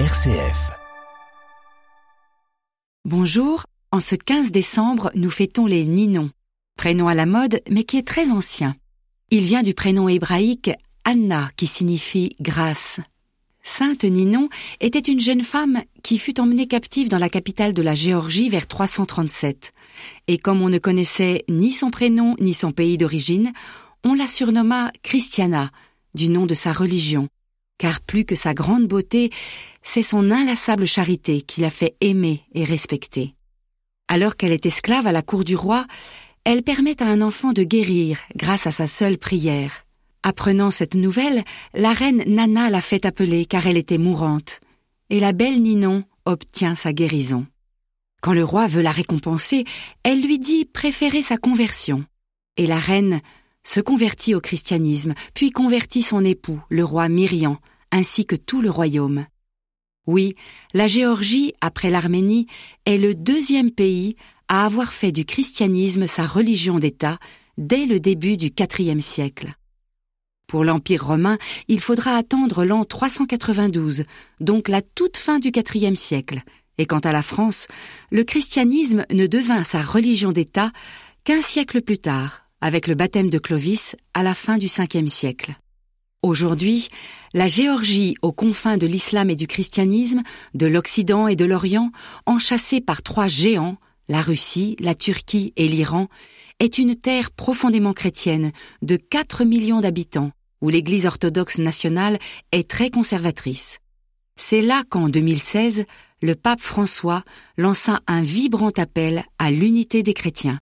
RCF. Bonjour, en ce 15 décembre, nous fêtons les Ninon, prénom à la mode mais qui est très ancien. Il vient du prénom hébraïque Anna qui signifie grâce. Sainte Ninon était une jeune femme qui fut emmenée captive dans la capitale de la Géorgie vers 337. Et comme on ne connaissait ni son prénom ni son pays d'origine, on la surnomma Christiana, du nom de sa religion, car plus que sa grande beauté, c'est son inlassable charité qui l'a fait aimer et respecter. Alors qu'elle est esclave à la cour du roi, elle permet à un enfant de guérir grâce à sa seule prière. Apprenant cette nouvelle, la reine Nana l'a fait appeler car elle était mourante, et la belle Ninon obtient sa guérison. Quand le roi veut la récompenser, elle lui dit préférer sa conversion, et la reine se convertit au christianisme, puis convertit son époux, le roi Myrian, ainsi que tout le royaume. Oui, la Géorgie, après l'Arménie, est le deuxième pays à avoir fait du christianisme sa religion d'État dès le début du IVe siècle. Pour l'Empire romain, il faudra attendre l'an 392, donc la toute fin du IVe siècle. Et quant à la France, le christianisme ne devint sa religion d'État qu'un siècle plus tard, avec le baptême de Clovis à la fin du Ve siècle. Aujourd'hui, la Géorgie, aux confins de l'islam et du christianisme, de l'Occident et de l'Orient, enchâssée par trois géants, la Russie, la Turquie et l'Iran, est une terre profondément chrétienne de 4 millions d'habitants, où l'Église orthodoxe nationale est très conservatrice. C'est là qu'en 2016, le pape François lança un vibrant appel à l'unité des chrétiens.